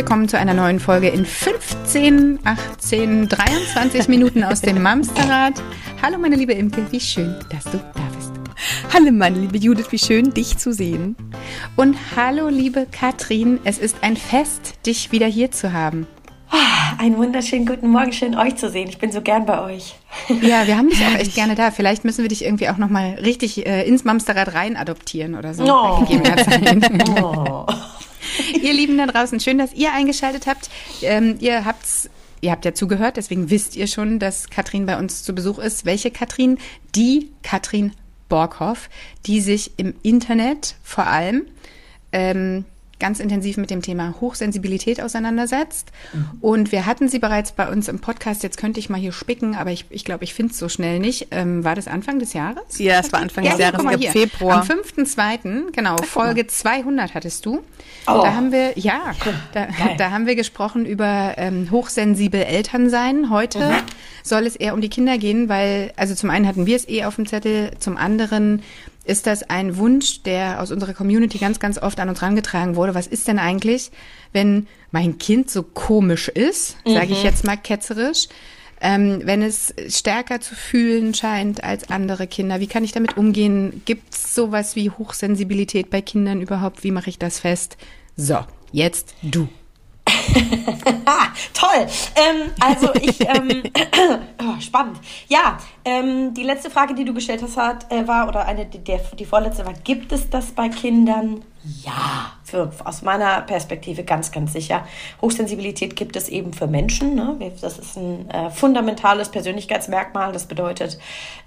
Willkommen zu einer neuen Folge in 15, 18, 23 Minuten aus dem Mamsterrad. Hallo meine liebe Imke, wie schön, dass du da bist. Hallo meine liebe Judith, wie schön, dich zu sehen. Und hallo liebe Katrin, es ist ein Fest, dich wieder hier zu haben. Ah, einen wunderschönen guten Morgen, schön euch zu sehen. Ich bin so gern bei euch. Ja, wir haben dich auch echt gerne da. Vielleicht müssen wir dich irgendwie auch nochmal richtig äh, ins Mamsterrad rein adoptieren oder so. Oh. oh. ihr Lieben da draußen, schön, dass ihr eingeschaltet habt. Ähm, ihr habt's Ihr habt ja zugehört, deswegen wisst ihr schon, dass Katrin bei uns zu Besuch ist. Welche Katrin? Die Katrin Borghoff, die sich im Internet vor allem ähm, ganz intensiv mit dem Thema Hochsensibilität auseinandersetzt. Mhm. Und wir hatten sie bereits bei uns im Podcast. Jetzt könnte ich mal hier spicken, aber ich glaube, ich, glaub, ich finde es so schnell nicht. Ähm, war das Anfang des Jahres? Ja, es war Anfang ja, des Jahres, ich glaube Februar. Am 5.2., genau, Ach, Folge 200 hattest du. Oh. Da haben wir, ja, da, da haben wir gesprochen über ähm, hochsensibel Elternsein. Heute mhm. soll es eher um die Kinder gehen, weil, also zum einen hatten wir es eh auf dem Zettel, zum anderen ist das ein Wunsch, der aus unserer Community ganz, ganz oft an uns herangetragen wurde. Was ist denn eigentlich, wenn mein Kind so komisch ist, mhm. sage ich jetzt mal ketzerisch, ähm, wenn es stärker zu fühlen scheint als andere Kinder? Wie kann ich damit umgehen? Gibt es sowas wie Hochsensibilität bei Kindern überhaupt? Wie mache ich das fest? So, jetzt du. Toll. Ähm, also ich, ähm, oh, spannend. Ja, ähm, die letzte Frage, die du gestellt hast, hat, äh, war, oder eine, der, die vorletzte war, gibt es das bei Kindern? Ja, für, aus meiner Perspektive ganz, ganz sicher. Hochsensibilität gibt es eben für Menschen. Ne? Das ist ein äh, fundamentales Persönlichkeitsmerkmal. Das bedeutet,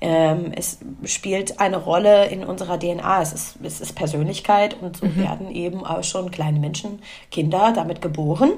ähm, es spielt eine Rolle in unserer DNA. Es ist, es ist Persönlichkeit und so mhm. werden eben auch schon kleine Menschen, Kinder damit geboren.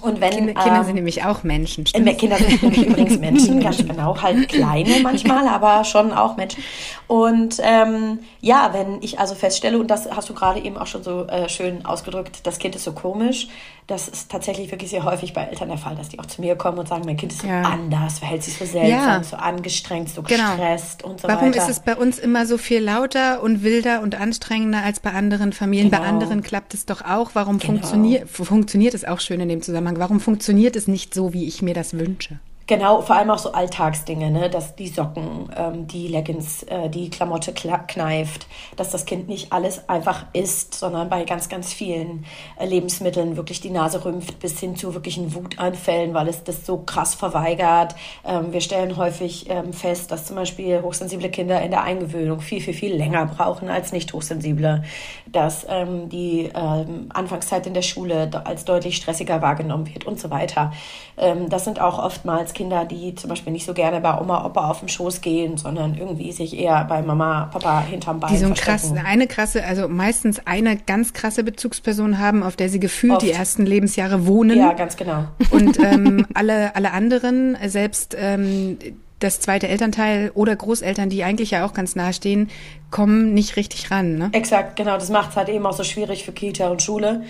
Und wenn, Kinder, Kinder ähm, sind nämlich auch Menschen. Äh, stimmt's? Kinder sind nämlich übrigens Menschen, ganz genau, halt kleine manchmal, aber schon auch Menschen. Und ähm, ja, wenn ich also feststelle, und das hast du gerade eben auch schon so äh, schön ausgedrückt, das Kind ist so komisch, das ist tatsächlich wirklich sehr häufig bei Eltern der Fall, dass die auch zu mir kommen und sagen, mein Kind ist so ja. anders, verhält sich so seltsam, ja. so angestrengt, so genau. gestresst und so Warum weiter. Warum ist es bei uns immer so viel lauter und wilder und anstrengender als bei anderen Familien? Genau. Bei anderen klappt es doch auch. Warum genau. funktioniert, funktioniert es auch schön in dem Zusammenhang? Warum funktioniert es nicht so, wie ich mir das wünsche? Genau, vor allem auch so Alltagsdinge, ne? dass die Socken, ähm, die Leggings, äh, die Klamotte kneift, dass das Kind nicht alles einfach isst, sondern bei ganz, ganz vielen äh, Lebensmitteln wirklich die Nase rümpft, bis hin zu wirklichen Wutanfällen, weil es das so krass verweigert. Ähm, wir stellen häufig ähm, fest, dass zum Beispiel hochsensible Kinder in der Eingewöhnung viel, viel, viel länger brauchen als nicht hochsensible, dass ähm, die ähm, Anfangszeit in der Schule als deutlich stressiger wahrgenommen wird und so weiter. Ähm, das sind auch oftmals Kinder, die zum Beispiel nicht so gerne bei Oma, Opa auf dem Schoß gehen, sondern irgendwie sich eher bei Mama, Papa hinterm Bein Die so ein krass, eine krasse, also meistens eine ganz krasse Bezugsperson haben, auf der sie gefühlt Oft. die ersten Lebensjahre wohnen. Ja, ganz genau. Und ähm, alle, alle anderen, selbst ähm, das zweite Elternteil oder Großeltern, die eigentlich ja auch ganz nahe stehen, kommen nicht richtig ran. Ne? Exakt, genau. Das macht es halt eben auch so schwierig für Kita und Schule,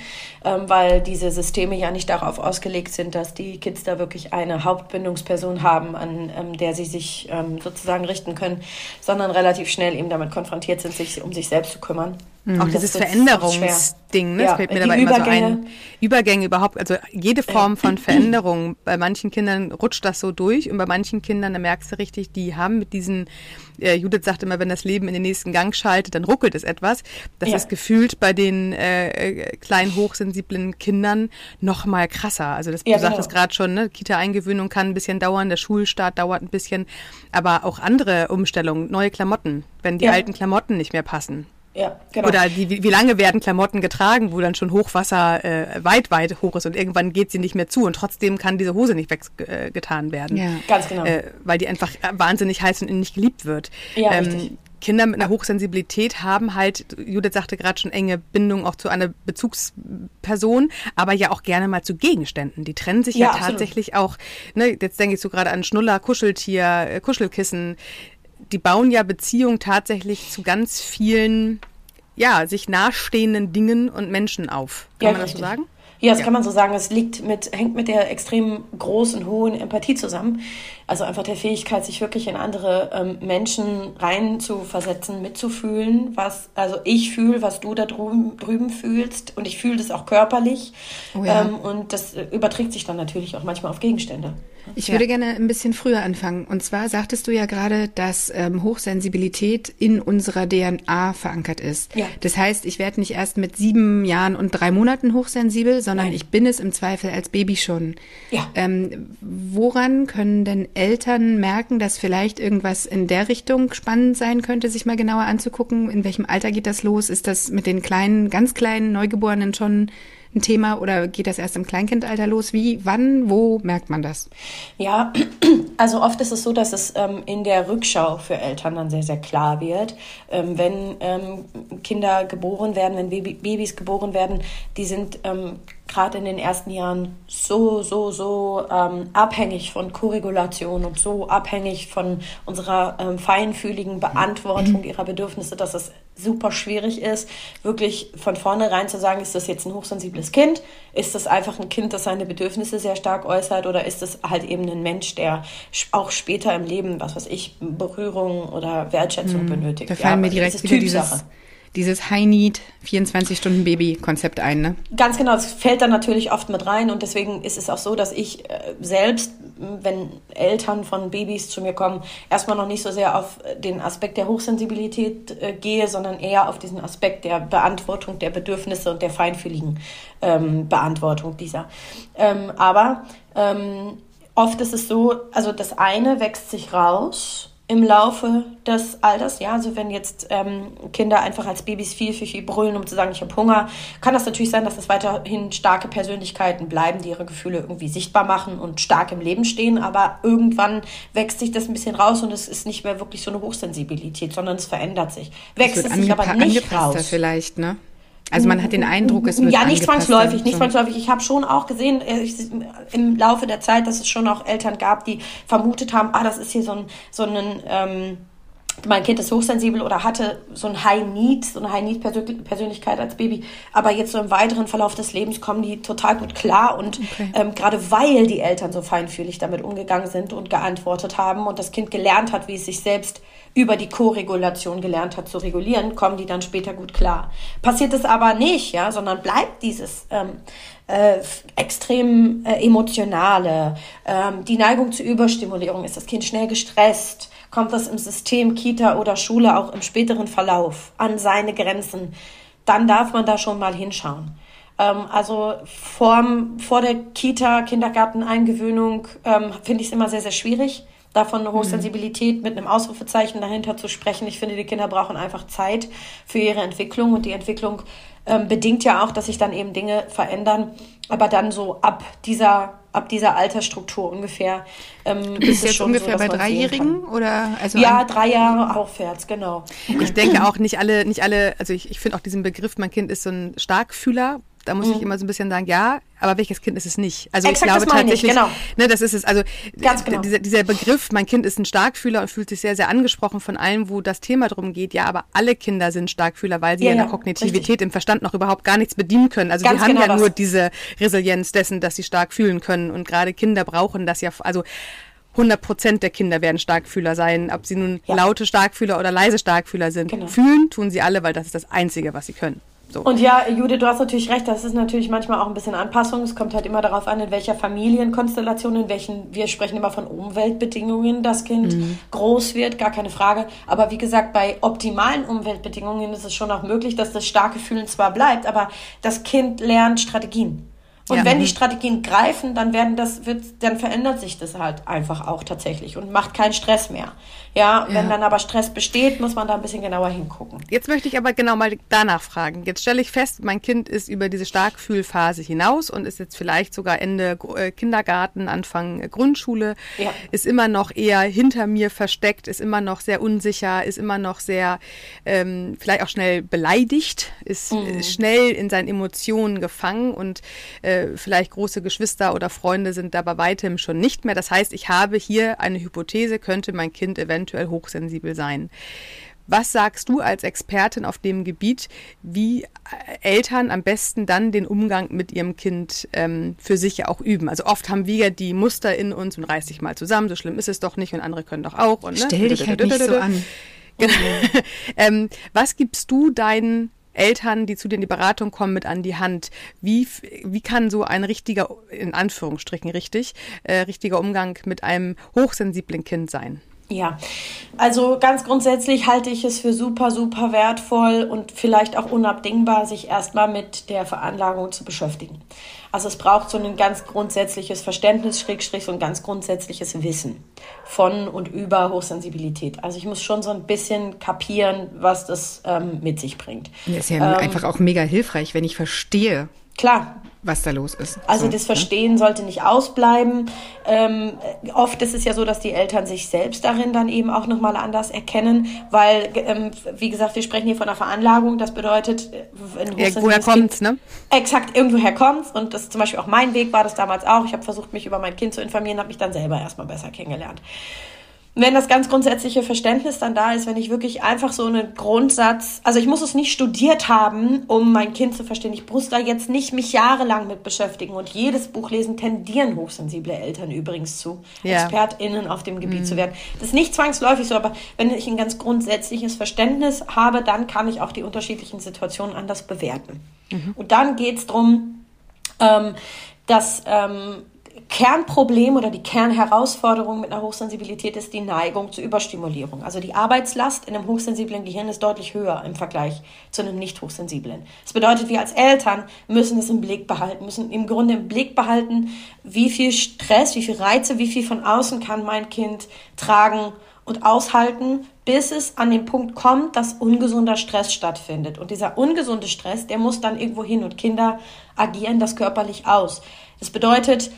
ähm, weil diese Systeme ja nicht darauf ausgelegt sind, dass die Kids da wirklich eine Hauptbindungsperson haben, an ähm, der sie sich ähm, sozusagen richten können, sondern relativ schnell eben damit konfrontiert sind, sich um sich selbst zu kümmern. Mhm. Auch dieses Veränderungsding, ne? Ja, das fällt mir dabei immer so ein. Übergänge überhaupt, also jede Form von Veränderung. Bei manchen Kindern rutscht das so durch und bei manchen Kindern, da merkst du richtig, die haben mit diesen, äh, Judith sagt immer, wenn das Leben in den nächsten Gang schaltet, dann ruckelt es etwas. Das ja. ist gefühlt bei den äh, kleinen, hochsensiblen Kindern noch mal krasser. Also das, ja, du sagtest genau. gerade schon, ne? Kita-Eingewöhnung kann ein bisschen dauern, der Schulstart dauert ein bisschen, aber auch andere Umstellungen, neue Klamotten, wenn die ja. alten Klamotten nicht mehr passen. Ja, genau. Oder die, wie lange werden Klamotten getragen, wo dann schon Hochwasser äh, weit, weit hoch ist und irgendwann geht sie nicht mehr zu und trotzdem kann diese Hose nicht weggetan äh, werden. Ja, ganz genau. Äh, weil die einfach wahnsinnig heiß und nicht geliebt wird. Ja, ähm, richtig. Kinder mit einer Hochsensibilität haben halt, Judith sagte gerade schon, enge Bindung auch zu einer Bezugsperson, aber ja auch gerne mal zu Gegenständen. Die trennen sich ja, ja tatsächlich auch, ne, jetzt denke ich so gerade an Schnuller, Kuscheltier, äh, Kuschelkissen die bauen ja Beziehungen tatsächlich zu ganz vielen, ja, sich nahestehenden Dingen und Menschen auf. Kann ja, man das so sagen? Ja, das ja. kann man so sagen. Es liegt mit, hängt mit der extrem großen, hohen Empathie zusammen. Also einfach der Fähigkeit, sich wirklich in andere ähm, Menschen rein zu versetzen, mitzufühlen, was, also ich fühle, was du da drüben, drüben fühlst und ich fühle das auch körperlich. Oh ja. ähm, und das überträgt sich dann natürlich auch manchmal auf Gegenstände. Ich ja. würde gerne ein bisschen früher anfangen. Und zwar sagtest du ja gerade, dass ähm, Hochsensibilität in unserer DNA verankert ist. Ja. Das heißt, ich werde nicht erst mit sieben Jahren und drei Monaten hochsensibel, sondern Nein. ich bin es im Zweifel als Baby schon. Ja. Ähm, woran können denn Eltern merken, dass vielleicht irgendwas in der Richtung spannend sein könnte, sich mal genauer anzugucken? In welchem Alter geht das los? Ist das mit den kleinen, ganz kleinen Neugeborenen schon ein Thema oder geht das erst im Kleinkindalter los? Wie, wann, wo merkt man das? Ja, also oft ist es so, dass es ähm, in der Rückschau für Eltern dann sehr, sehr klar wird. Ähm, wenn ähm, Kinder geboren werden, wenn Baby, Babys geboren werden, die sind ähm, gerade in den ersten Jahren so, so, so ähm, abhängig von Korregulation und so abhängig von unserer ähm, feinfühligen Beantwortung mhm. ihrer Bedürfnisse, dass es super schwierig ist, wirklich von vornherein zu sagen, ist das jetzt ein hochsensibles Kind? Ist das einfach ein Kind, das seine Bedürfnisse sehr stark äußert? Oder ist das halt eben ein Mensch, der auch später im Leben, was weiß ich, Berührung oder Wertschätzung mhm. benötigt? Da fallen ja, mir direkt wieder dieses dieses High-Need 24-Stunden-Baby-Konzept ein, ne? Ganz genau, das fällt dann natürlich oft mit rein und deswegen ist es auch so, dass ich äh, selbst, wenn Eltern von Babys zu mir kommen, erstmal noch nicht so sehr auf den Aspekt der Hochsensibilität äh, gehe, sondern eher auf diesen Aspekt der Beantwortung der Bedürfnisse und der feinfühligen ähm, Beantwortung dieser. Ähm, aber ähm, oft ist es so, also das eine wächst sich raus im Laufe des Alters, ja, also wenn jetzt ähm, Kinder einfach als Babys viel, viel, viel brüllen, um zu sagen, ich habe Hunger, kann das natürlich sein, dass es weiterhin starke Persönlichkeiten bleiben, die ihre Gefühle irgendwie sichtbar machen und stark im Leben stehen, aber irgendwann wächst sich das ein bisschen raus und es ist nicht mehr wirklich so eine Hochsensibilität, sondern es verändert sich. Wächst es sich aber nicht raus. vielleicht, ne? Also man hat den Eindruck, es wird Ja, nicht zwangsläufig, nicht zwangsläufig. Ich habe schon auch gesehen äh, im Laufe der Zeit, dass es schon auch Eltern gab, die vermutet haben, ah, das ist hier so ein, so ein ähm, mein Kind ist hochsensibel oder hatte so ein High Need, so eine High Need Persönlichkeit als Baby. Aber jetzt so im weiteren Verlauf des Lebens kommen die total gut klar und okay. ähm, gerade weil die Eltern so feinfühlig damit umgegangen sind und geantwortet haben und das Kind gelernt hat, wie es sich selbst über die Co-Regulation gelernt hat zu regulieren, kommen die dann später gut klar. Passiert es aber nicht, ja, sondern bleibt dieses ähm, äh, extrem äh, emotionale, ähm, die Neigung zur Überstimulierung, ist das Kind schnell gestresst, kommt das im System Kita oder Schule auch im späteren Verlauf an seine Grenzen, dann darf man da schon mal hinschauen. Ähm, also vor, vor der Kita, Kindergarten-Eingewöhnung ähm, finde ich es immer sehr, sehr schwierig davon eine Hochsensibilität mit einem Ausrufezeichen dahinter zu sprechen. Ich finde, die Kinder brauchen einfach Zeit für ihre Entwicklung und die Entwicklung ähm, bedingt ja auch, dass sich dann eben Dinge verändern. Aber dann so ab dieser ab dieser Altersstruktur ungefähr. Ähm, du bist jetzt ungefähr so, bei Dreijährigen oder also ja drei Jahre aufwärts genau. Ich denke auch nicht alle nicht alle also ich, ich finde auch diesen Begriff mein Kind ist so ein Starkfühler da muss mhm. ich immer so ein bisschen sagen, ja, aber welches Kind ist es nicht? Also Exakt, ich glaube tatsächlich, ich, genau. ne, das ist es. Also genau. dieser, dieser Begriff, mein Kind ist ein Starkfühler und fühlt sich sehr, sehr angesprochen von allem, wo das Thema drum geht. Ja, aber alle Kinder sind Starkfühler, weil sie ja, in der Kognitivität richtig. im Verstand noch überhaupt gar nichts bedienen können. Also Ganz sie haben genau ja das. nur diese Resilienz dessen, dass sie stark fühlen können. Und gerade Kinder brauchen das ja, also 100 Prozent der Kinder werden Starkfühler sein, ob sie nun ja. laute Starkfühler oder leise Starkfühler sind. Genau. Fühlen tun sie alle, weil das ist das Einzige, was sie können. So. Und ja, Judith, du hast natürlich recht, das ist natürlich manchmal auch ein bisschen Anpassung. Es kommt halt immer darauf an, in welcher Familienkonstellation, in welchen, wir sprechen immer von Umweltbedingungen, das Kind mhm. groß wird, gar keine Frage. Aber wie gesagt, bei optimalen Umweltbedingungen ist es schon auch möglich, dass das starke Fühlen zwar bleibt, aber das Kind lernt Strategien. Und ja. wenn die mhm. Strategien greifen, dann werden das, wird, dann verändert sich das halt einfach auch tatsächlich und macht keinen Stress mehr. Ja, ja, wenn dann aber Stress besteht, muss man da ein bisschen genauer hingucken. Jetzt möchte ich aber genau mal danach fragen. Jetzt stelle ich fest, mein Kind ist über diese Starkfühlphase hinaus und ist jetzt vielleicht sogar Ende äh, Kindergarten, Anfang äh, Grundschule, ja. ist immer noch eher hinter mir versteckt, ist immer noch sehr unsicher, ist immer noch sehr ähm, vielleicht auch schnell beleidigt, ist mhm. schnell in seinen Emotionen gefangen und äh, vielleicht große Geschwister oder Freunde sind da bei weitem schon nicht mehr. Das heißt, ich habe hier eine Hypothese, könnte mein Kind eventuell hochsensibel sein. Was sagst du als Expertin auf dem Gebiet, wie äh, Eltern am besten dann den Umgang mit ihrem Kind ähm, für sich ja auch üben? Also oft haben wir ja die Muster in uns und reiß dich mal zusammen, so schlimm ist es doch nicht und andere können doch auch. Und, ne? Stell dich halt nicht so an. Genau. ähm, was gibst du deinen Eltern, die zu dir in die Beratung kommen, mit an die Hand? Wie, wie kann so ein richtiger, in Anführungsstrichen richtig, äh, richtiger Umgang mit einem hochsensiblen Kind sein? Ja, also ganz grundsätzlich halte ich es für super, super wertvoll und vielleicht auch unabdingbar, sich erstmal mit der Veranlagung zu beschäftigen. Also es braucht so ein ganz grundsätzliches Verständnis, Schrägstrich, so ein ganz grundsätzliches Wissen von und über Hochsensibilität. Also ich muss schon so ein bisschen kapieren, was das ähm, mit sich bringt. Das ist ja ähm, einfach auch mega hilfreich, wenn ich verstehe, Klar. Was da los ist. Also so, das ne? Verstehen ne? sollte nicht ausbleiben. Ähm, oft ist es ja so, dass die Eltern sich selbst darin dann eben auch nochmal anders erkennen, weil, ähm, wie gesagt, wir sprechen hier von einer Veranlagung. Das bedeutet, äh, irgendwoher kommt's, ne? Exakt, irgendwoher kommt's. Und das ist zum Beispiel auch mein Weg, war das damals auch. Ich habe versucht, mich über mein Kind zu informieren, habe mich dann selber erstmal besser kennengelernt wenn das ganz grundsätzliche Verständnis dann da ist, wenn ich wirklich einfach so einen Grundsatz, also ich muss es nicht studiert haben, um mein Kind zu verstehen. Ich muss da jetzt nicht mich jahrelang mit beschäftigen und jedes Buch lesen, tendieren hochsensible Eltern übrigens zu, ja. ExpertInnen auf dem Gebiet mhm. zu werden. Das ist nicht zwangsläufig so, aber wenn ich ein ganz grundsätzliches Verständnis habe, dann kann ich auch die unterschiedlichen Situationen anders bewerten. Mhm. Und dann geht es darum, ähm, dass ähm, Kernproblem oder die Kernherausforderung mit einer Hochsensibilität ist die Neigung zur Überstimulierung. Also die Arbeitslast in einem hochsensiblen Gehirn ist deutlich höher im Vergleich zu einem nicht hochsensiblen. Das bedeutet, wir als Eltern müssen es im Blick behalten, müssen im Grunde im Blick behalten, wie viel Stress, wie viel Reize, wie viel von außen kann mein Kind tragen und aushalten, bis es an den Punkt kommt, dass ungesunder Stress stattfindet. Und dieser ungesunde Stress, der muss dann irgendwo hin und Kinder agieren das körperlich aus. Das bedeutet,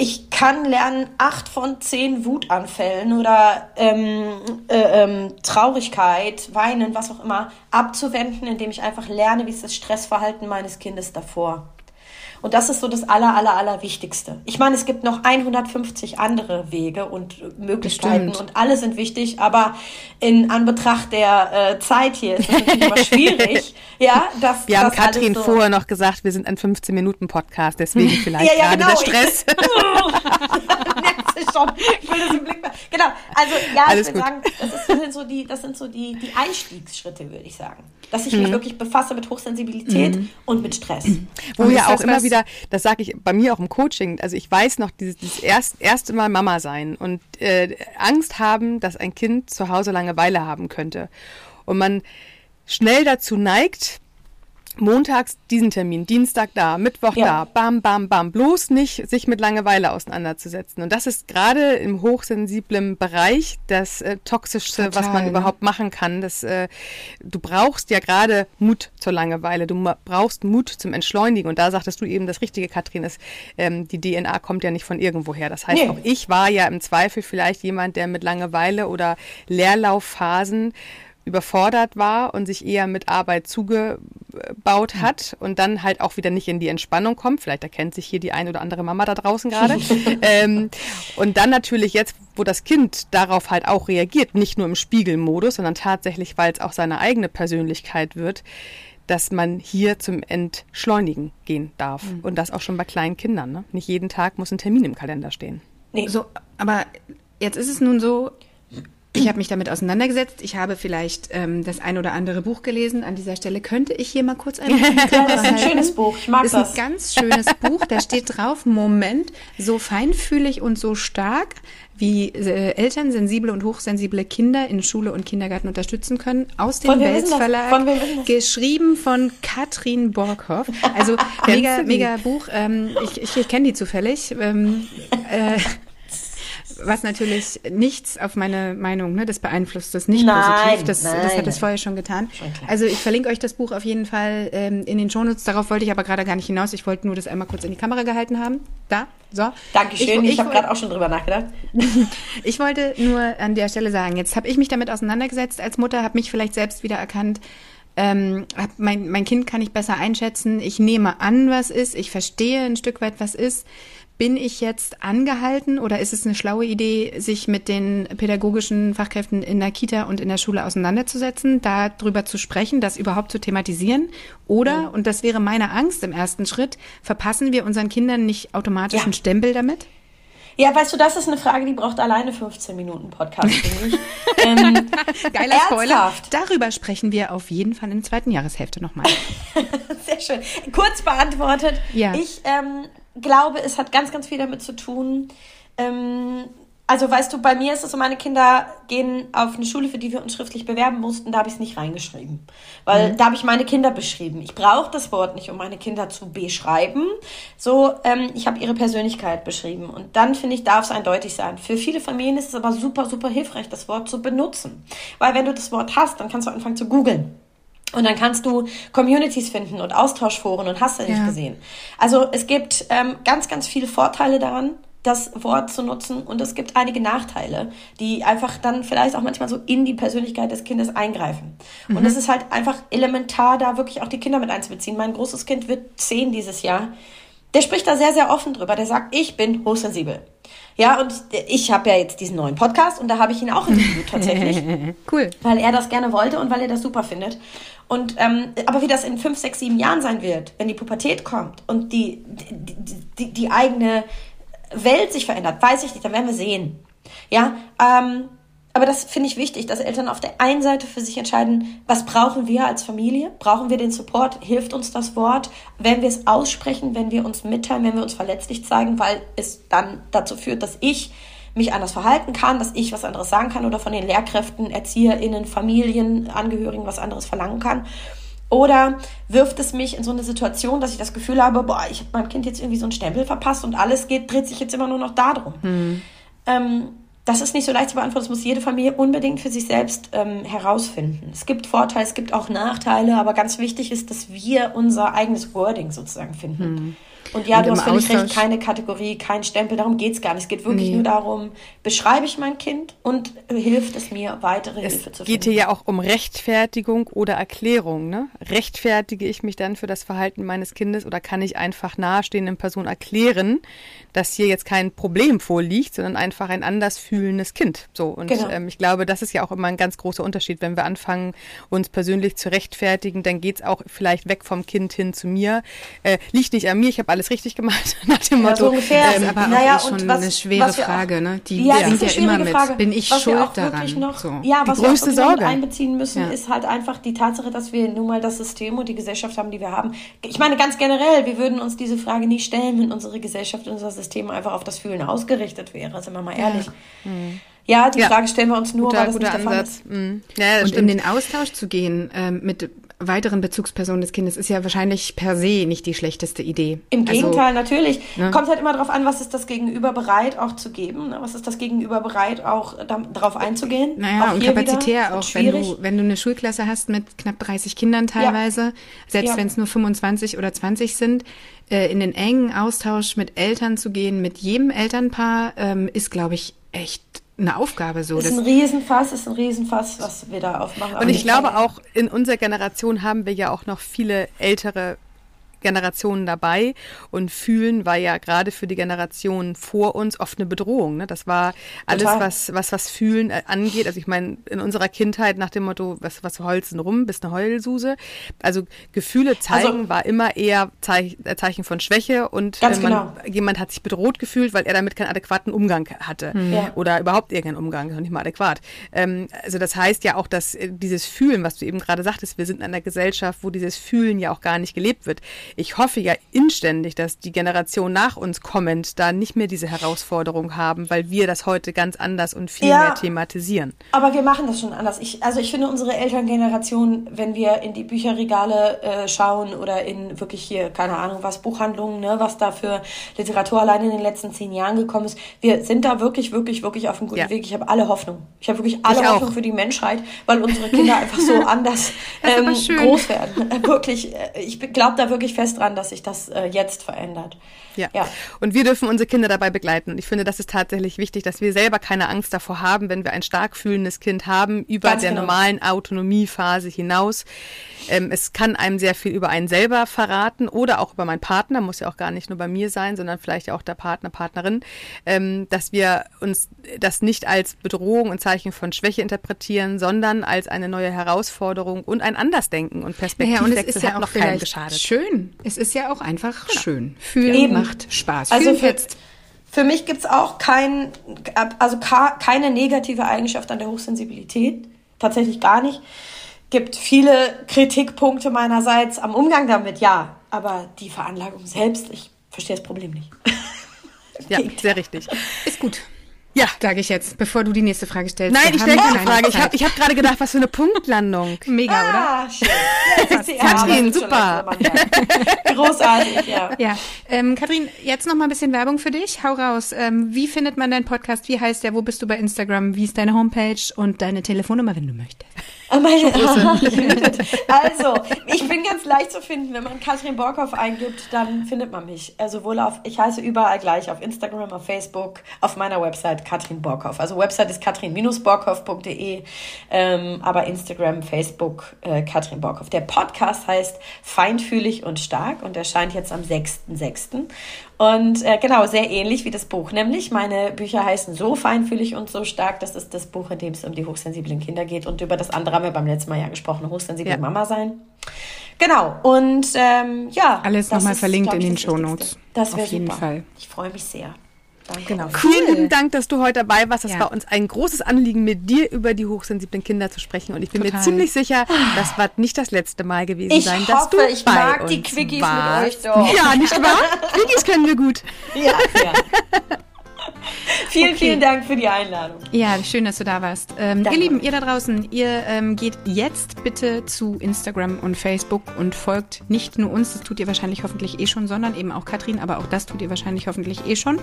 ich kann lernen, acht von zehn Wutanfällen oder ähm, äh, ähm, Traurigkeit, Weinen, was auch immer, abzuwenden, indem ich einfach lerne, wie ist das Stressverhalten meines Kindes davor. Und das ist so das aller, aller, aller Wichtigste. Ich meine, es gibt noch 150 andere Wege und Möglichkeiten Bestimmt. und alle sind wichtig, aber in Anbetracht der äh, Zeit hier ist es natürlich immer schwierig. Ja, das, wir haben Katrin so vorher noch gesagt, wir sind ein 15 Minuten Podcast, deswegen vielleicht ja, ja, gerade genau. der Stress. schon. Ich will das im Blick Genau. Also ja, Alles ich gut. sagen, das, ist, das, sind so die, das sind so die, die Einstiegsschritte, würde ich sagen. Dass ich mhm. mich wirklich befasse mit Hochsensibilität mhm. und mit Stress. Wo ja auch immer wieder, das sage ich bei mir auch im Coaching, also ich weiß noch, dieses, dieses erst, erste Mal Mama sein und äh, Angst haben, dass ein Kind zu Hause Langeweile haben könnte. Und man schnell dazu neigt, montags diesen Termin, Dienstag da, Mittwoch ja. da, bam, bam, bam. Bloß nicht sich mit Langeweile auseinanderzusetzen. Und das ist gerade im hochsensiblen Bereich das äh, Toxischste, Total, was man ne? überhaupt machen kann. Das, äh, du brauchst ja gerade Mut zur Langeweile. Du brauchst Mut zum Entschleunigen. Und da sagtest du eben das Richtige, Katrin, ist, ähm, die DNA kommt ja nicht von irgendwoher. Das heißt, nee. auch ich war ja im Zweifel vielleicht jemand, der mit Langeweile oder Leerlaufphasen überfordert war und sich eher mit Arbeit zugebaut hat und dann halt auch wieder nicht in die Entspannung kommt. Vielleicht erkennt sich hier die ein oder andere Mama da draußen gerade. ähm, und dann natürlich jetzt, wo das Kind darauf halt auch reagiert, nicht nur im Spiegelmodus, sondern tatsächlich, weil es auch seine eigene Persönlichkeit wird, dass man hier zum Entschleunigen gehen darf. Mhm. Und das auch schon bei kleinen Kindern. Ne? Nicht jeden Tag muss ein Termin im Kalender stehen. Nee. So, aber jetzt ist es nun so, ich habe mich damit auseinandergesetzt. Ich habe vielleicht ähm, das ein oder andere Buch gelesen. An dieser Stelle könnte ich hier mal kurz ein Ja, das ist ein schönes Buch. Ich mag das. Das ist ein ganz schönes Buch. Da steht drauf, Moment, so feinfühlig und so stark, wie äh, Eltern sensible und hochsensible Kinder in Schule und Kindergarten unterstützen können. Aus dem Wels Verlag. geschrieben von Katrin Borghoff. Also mega, mega Buch. Ähm, ich ich, ich kenne die zufällig. Ähm, äh, was natürlich nichts auf meine Meinung, ne, das beeinflusst das nicht nein, positiv. Das, nein, das hat es vorher schon getan. Schon also ich verlinke euch das Buch auf jeden Fall ähm, in den Shownotes. Darauf wollte ich aber gerade gar nicht hinaus. Ich wollte nur das einmal kurz in die Kamera gehalten haben. Da, so. Dankeschön, ich, ich, ich habe gerade auch schon drüber nachgedacht. ich wollte nur an der Stelle sagen, jetzt habe ich mich damit auseinandergesetzt als Mutter, habe mich vielleicht selbst wieder erkannt, ähm, mein, mein Kind kann ich besser einschätzen. Ich nehme an, was ist. Ich verstehe ein Stück weit, was ist bin ich jetzt angehalten oder ist es eine schlaue Idee, sich mit den pädagogischen Fachkräften in der Kita und in der Schule auseinanderzusetzen, darüber zu sprechen, das überhaupt zu thematisieren? Oder, ja. und das wäre meine Angst im ersten Schritt, verpassen wir unseren Kindern nicht automatisch ja. einen Stempel damit? Ja, weißt du, das ist eine Frage, die braucht alleine 15 Minuten Podcast, finde ich. ähm, Geiler Spoiler. Darüber sprechen wir auf jeden Fall in der zweiten Jahreshälfte nochmal. Sehr schön. Kurz beantwortet. Ja. Ich ähm, glaube, es hat ganz, ganz viel damit zu tun, ähm, also weißt du, bei mir ist es so, meine Kinder gehen auf eine Schule, für die wir uns schriftlich bewerben mussten, da habe ich es nicht reingeschrieben. Weil mhm. da habe ich meine Kinder beschrieben. Ich brauche das Wort nicht, um meine Kinder zu beschreiben. So, ähm, ich habe ihre Persönlichkeit beschrieben. Und dann, finde ich, darf es eindeutig sein. Für viele Familien ist es aber super, super hilfreich, das Wort zu benutzen. Weil wenn du das Wort hast, dann kannst du anfangen zu googeln. Und dann kannst du Communities finden und Austauschforen und hast du nicht ja. gesehen. Also es gibt ähm, ganz, ganz viele Vorteile daran, das Wort zu nutzen und es gibt einige Nachteile, die einfach dann vielleicht auch manchmal so in die Persönlichkeit des Kindes eingreifen. Mhm. Und es ist halt einfach elementar, da wirklich auch die Kinder mit einzubeziehen. Mein großes Kind wird zehn dieses Jahr. Der spricht da sehr, sehr offen drüber. Der sagt, ich bin hochsensibel. Ja, und ich habe ja jetzt diesen neuen Podcast und da habe ich ihn auch interviewt tatsächlich. cool. Weil er das gerne wollte und weil er das super findet. Und ähm, aber wie das in fünf, sechs, sieben Jahren sein wird, wenn die Pubertät kommt und die, die, die, die eigene Welt sich verändert, weiß ich nicht, dann werden wir sehen. Ja, ähm, aber das finde ich wichtig, dass Eltern auf der einen Seite für sich entscheiden, was brauchen wir als Familie? Brauchen wir den Support? Hilft uns das Wort? Wenn wir es aussprechen, wenn wir uns mitteilen, wenn wir uns verletzlich zeigen, weil es dann dazu führt, dass ich mich anders verhalten kann, dass ich was anderes sagen kann oder von den Lehrkräften, ErzieherInnen, Familienangehörigen was anderes verlangen kann. Oder wirft es mich in so eine Situation, dass ich das Gefühl habe, boah, ich habe meinem Kind jetzt irgendwie so einen Stempel verpasst und alles geht, dreht sich jetzt immer nur noch darum. Mhm. Ähm, das ist nicht so leicht zu beantworten. Das muss jede Familie unbedingt für sich selbst ähm, herausfinden. Es gibt Vorteile, es gibt auch Nachteile, aber ganz wichtig ist, dass wir unser eigenes Wording sozusagen finden. Mhm. Und ja, und du hast völlig Austausch. recht, keine Kategorie, kein Stempel, darum geht es gar nicht. Es geht wirklich nee. nur darum, beschreibe ich mein Kind und hilft es mir, weitere es Hilfe zu finden. Es geht hier ja auch um Rechtfertigung oder Erklärung. Ne? Rechtfertige ich mich dann für das Verhalten meines Kindes oder kann ich einfach nahestehenden Personen erklären, dass hier jetzt kein Problem vorliegt, sondern einfach ein anders fühlendes Kind. So und genau. ähm, ich glaube, das ist ja auch immer ein ganz großer Unterschied, wenn wir anfangen, uns persönlich zu rechtfertigen, dann geht es auch vielleicht weg vom Kind hin zu mir. Äh, liegt nicht an mir, ich habe alles richtig gemacht nach dem ja, Motto. So ungefähr. Ähm, aber naja, auch schon was, eine schwere Frage, ne? Die ja, sind ja immer mit. Frage. Bin ich was schuld daran? Noch, so. Ja, die was größte wir auch Sorge. einbeziehen müssen, ja. ist halt einfach die Tatsache, dass wir nun mal das System und die Gesellschaft haben, die wir haben. Ich meine ganz generell, wir würden uns diese Frage nie stellen, wenn unsere Gesellschaft und unser System einfach auf das Fühlen ausgerichtet wäre, sind wir mal ehrlich. Ja, mhm. ja die Frage stellen wir uns nur, guter, weil das nicht der Fall ist. Mhm. und stimmt. in den Austausch zu gehen ähm, mit weiteren Bezugspersonen des Kindes ist ja wahrscheinlich per se nicht die schlechteste Idee. Im also, Gegenteil, natürlich. Ne? Kommt halt immer darauf an, was ist das Gegenüber bereit auch zu geben, ne? was ist das Gegenüber bereit auch darauf einzugehen. Naja, auch und kapazitär auch, wenn du, wenn du eine Schulklasse hast mit knapp 30 Kindern teilweise, ja. selbst ja. wenn es nur 25 oder 20 sind, äh, in den engen Austausch mit Eltern zu gehen, mit jedem Elternpaar, ähm, ist, glaube ich, echt eine Aufgabe so. Das ist ein Riesenfass, ist ein Riesenfass, was wir da aufmachen. Und ich glaube auch, in unserer Generation haben wir ja auch noch viele ältere Generationen dabei und fühlen war ja gerade für die Generationen vor uns oft eine Bedrohung. Ne? Das war alles, was, was was fühlen äh, angeht. Also ich meine, in unserer Kindheit nach dem Motto, was, was holzen rum, bist eine Heulsuse. Also Gefühle zeigen also, war immer eher Zeich, äh, Zeichen von Schwäche und äh, man, genau. jemand hat sich bedroht gefühlt, weil er damit keinen adäquaten Umgang hatte. Mhm. Oder überhaupt irgendeinen Umgang, noch nicht mal adäquat. Ähm, also das heißt ja auch, dass dieses Fühlen, was du eben gerade sagtest, wir sind in einer Gesellschaft, wo dieses Fühlen ja auch gar nicht gelebt wird ich hoffe ja inständig, dass die Generation nach uns kommend da nicht mehr diese Herausforderung haben, weil wir das heute ganz anders und viel ja, mehr thematisieren. Aber wir machen das schon anders. Ich, also ich finde unsere Elterngeneration, wenn wir in die Bücherregale äh, schauen oder in wirklich hier, keine Ahnung, was Buchhandlungen, ne, was da für Literatur allein in den letzten zehn Jahren gekommen ist, wir sind da wirklich, wirklich, wirklich auf einem guten ja. Weg. Ich habe alle Hoffnung. Ich habe wirklich alle ich Hoffnung auch. für die Menschheit, weil unsere Kinder einfach so anders ähm, groß werden. Wirklich, äh, ich glaube da wirklich fest dran, dass sich das äh, jetzt verändert. Ja. ja. Und wir dürfen unsere Kinder dabei begleiten. Und ich finde, das ist tatsächlich wichtig, dass wir selber keine Angst davor haben, wenn wir ein stark fühlendes Kind haben, über Ganz der genau. normalen Autonomiephase hinaus. Ähm, es kann einem sehr viel über einen selber verraten oder auch über meinen Partner, muss ja auch gar nicht nur bei mir sein, sondern vielleicht auch der Partner, Partnerin, ähm, dass wir uns das nicht als Bedrohung und Zeichen von Schwäche interpretieren, sondern als eine neue Herausforderung und ein Andersdenken und Perspektivwechsel naja, und es ist ja auch noch keinem geschadet. Schön. Es ist ja auch einfach genau. schön. Fühlen Eben. macht Spaß. Also für, für mich gibt es auch kein, also keine negative Eigenschaft an der Hochsensibilität. Tatsächlich gar nicht. Gibt viele Kritikpunkte meinerseits am Umgang damit, ja. Aber die Veranlagung selbst, ich verstehe das Problem nicht. ja, sehr richtig. Ist gut. Ja. Sage ich jetzt, bevor du die nächste Frage stellst. Nein, ich stelle keine Frage. Zeit. Ich habe ich hab gerade gedacht, was für eine Punktlandung. Mega, ah, oder? Schön. Ja, Katrin, super. Großartig, ja. Ja, ähm, Katrin, jetzt noch mal ein bisschen Werbung für dich. Hau raus. Ähm, wie findet man deinen Podcast? Wie heißt der? Wo bist du bei Instagram? Wie ist deine Homepage und deine Telefonnummer, wenn du möchtest? Meine, also, ich bin ganz leicht zu finden. Wenn man Katrin Borkhoff eingibt, dann findet man mich. Also wohl auf, ich heiße überall gleich, auf Instagram, auf Facebook, auf meiner Website Katrin Borkhoff. Also Website ist katrin-borkhoff.de, ähm, aber Instagram, Facebook, äh, Katrin Borkhoff. Der Podcast heißt Feinfühlig und Stark und erscheint jetzt am 6.6. Und äh, genau, sehr ähnlich wie das Buch. Nämlich, meine Bücher heißen So feinfühlig und so stark. Das ist das Buch, in dem es um die hochsensiblen Kinder geht. Und über das andere haben wir beim letzten Mal ja gesprochen, hochsensible ja. Mama sein. Genau, und ähm, ja. Alles nochmal verlinkt in den Shownotes. Das wäre super. Fall. Ich freue mich sehr. Danke. Genau. Cool. Vielen lieben Dank, dass du heute dabei warst. Das ja. war uns ein großes Anliegen, mit dir über die hochsensiblen Kinder zu sprechen. Und ich bin Total. mir ziemlich sicher, das wird nicht das letzte Mal gewesen ich sein, hoffe, dass du ich bei mag uns die Quickies warst. mit euch doch. Ja, nicht wahr? Quickies können wir gut. Ja, ja. vielen, okay. vielen Dank für die Einladung. Ja, schön, dass du da warst. Ähm, ihr Lieben, ihr da draußen, ihr ähm, geht jetzt bitte zu Instagram und Facebook und folgt nicht nur uns, das tut ihr wahrscheinlich hoffentlich eh schon, sondern eben auch Katrin, aber auch das tut ihr wahrscheinlich hoffentlich eh schon.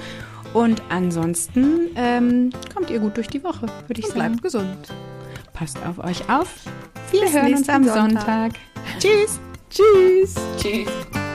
Und ansonsten ähm, kommt ihr gut durch die Woche, würde ich und sagen. Bleibt gesund. Passt auf euch auf. Wir Bis hören uns am Sonntag. Sonntag. Tschüss. Tschüss. Tschüss.